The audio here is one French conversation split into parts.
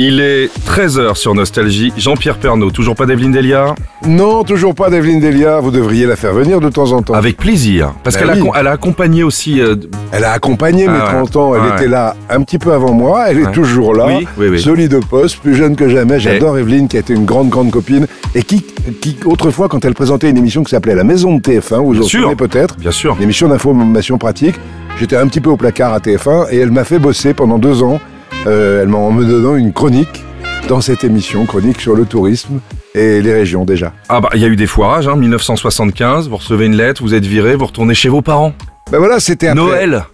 Il est 13h sur Nostalgie. Jean-Pierre Pernaud, toujours pas d'Evelyne Delia Non, toujours pas d'Evelyne Delia. Vous devriez la faire venir de temps en temps. Avec plaisir. Parce Ben qu'elle a, oui. elle a accompagné aussi. euh, Elle a accompagné mes Ah ouais. 30 ans. Elle Ah ouais. était là un petit peu avant moi. Elle Ouais. est toujours là. Oui, oui, oui. Solide au poste, plus jeune que jamais. J'adore Evelyne, qui a été une grande, grande copine. Et qui, qui autrefois, quand elle présentait une émission qui s'appelait La Maison de TF1, vous vous souvenez peut-être, bien sûr. une émission d'information pratique, j'étais un petit peu au placard à TF1 et elle m'a fait bosser pendant deux ans. Euh, elle m'a en me donnant une chronique dans cette émission, chronique sur le tourisme et les régions déjà. Ah bah, il y a eu des foirages, hein, 1975. Vous recevez une lettre, vous êtes viré, vous retournez chez vos parents. Ben voilà, c'était après. Noël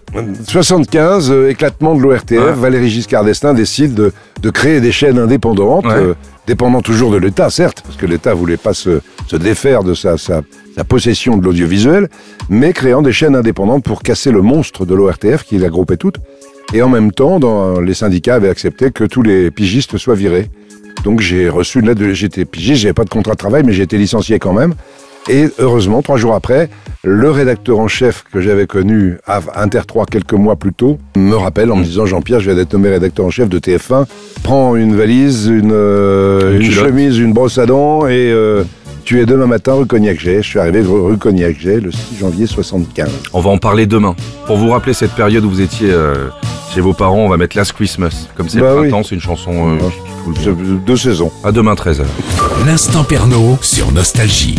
75, euh, éclatement de l'ORTF, Ouais. Valéry Giscard d'Estaing décide de, de créer des chaînes indépendantes, Ouais. euh, dépendant toujours de l'État, certes, parce que l'État voulait pas se, se défaire de sa, sa, sa possession de l'audiovisuel, mais créant des chaînes indépendantes pour casser le monstre de l'ORTF qui les groupait toutes. Et en même temps, dans, les syndicats avaient accepté que tous les pigistes soient virés. Donc j'ai reçu une lettre de... J'étais pigiste, j'avais pas de contrat de travail, mais j'ai été licencié quand même. Et heureusement, trois jours après, le rédacteur en chef que j'avais connu à Inter 3 quelques mois plus tôt me rappelle en me disant Jean-Pierre, je viens d'être nommé rédacteur en chef de TF1. Prends une valise, une, euh, Une une culotte. chemise, une brosse à dents et euh, tu es demain matin rue Cognac-Jet. Je suis arrivé rue Cognac-Jet le 6 janvier 75. On va en parler demain. Pour vous rappeler cette période où vous étiez euh, chez vos parents, on va mettre Last Christmas. Comme c'est Bah le oui. printemps, c'est une chanson euh, qui fout le bien. Deux saisons. À demain 13h. L'instant Pernaud sur Nostalgie.